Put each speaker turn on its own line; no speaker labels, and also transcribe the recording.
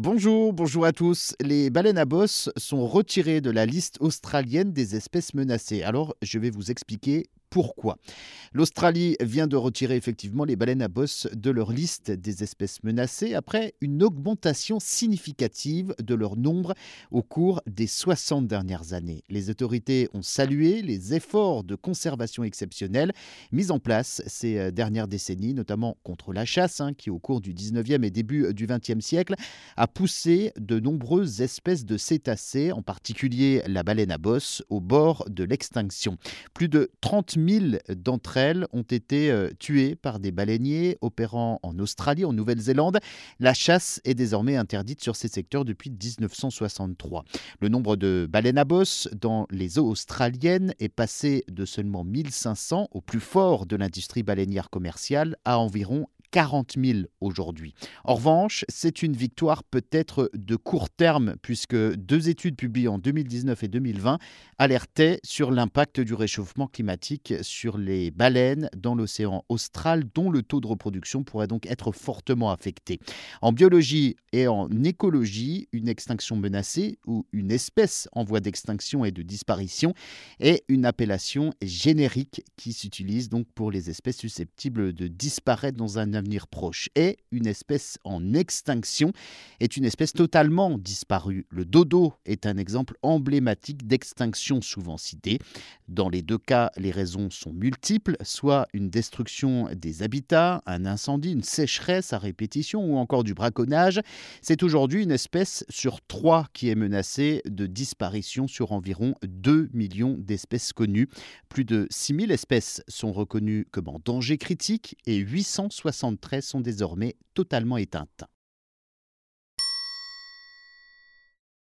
Bonjour, bonjour à tous. Les baleines à bosse sont retirées de la liste australienne des espèces menacées. Alors, je vais vous expliquer pourquoi L'Australie vient de retirer effectivement les baleines à bosse de leur liste des espèces menacées après une augmentation significative de leur nombre au cours des 60 dernières années. Les autorités ont salué les efforts de conservation exceptionnels mis en place ces euh, dernières décennies, notamment contre la chasse, hein, qui au cours du 19e et début du 20e siècle a poussé de nombreuses espèces de cétacés, en particulier la baleine à bosse, au bord de l'extinction. Plus de 30 000 d'entre elles ont été euh, tuées par des baleiniers opérant en Australie, en Nouvelle-Zélande. La chasse est désormais interdite sur ces secteurs depuis 1963. Le nombre de baleines à bosse dans les eaux australiennes est passé de seulement 1500 au plus fort de l'industrie baleinière commerciale à environ 40 000 aujourd'hui. En revanche, c'est une victoire peut-être de court terme, puisque deux études publiées en 2019 et 2020 alertaient sur l'impact du réchauffement climatique sur les baleines dans l'océan austral, dont le taux de reproduction pourrait donc être fortement affecté. En biologie et en écologie, une extinction menacée ou une espèce en voie d'extinction et de disparition est une appellation générique qui s'utilise donc pour les espèces susceptibles de disparaître dans un avenir proche. Et une espèce en extinction est une espèce totalement disparue. Le dodo est un exemple emblématique d'extinction souvent cité. Dans les deux cas, les raisons sont multiples, soit une destruction des habitats, un incendie, une sécheresse à répétition ou encore du braconnage. C'est aujourd'hui une espèce sur trois qui est menacée de disparition sur environ 2 millions d'espèces connues. Plus de 6000 espèces sont reconnues comme en danger critique et 860 sont désormais totalement éteintes.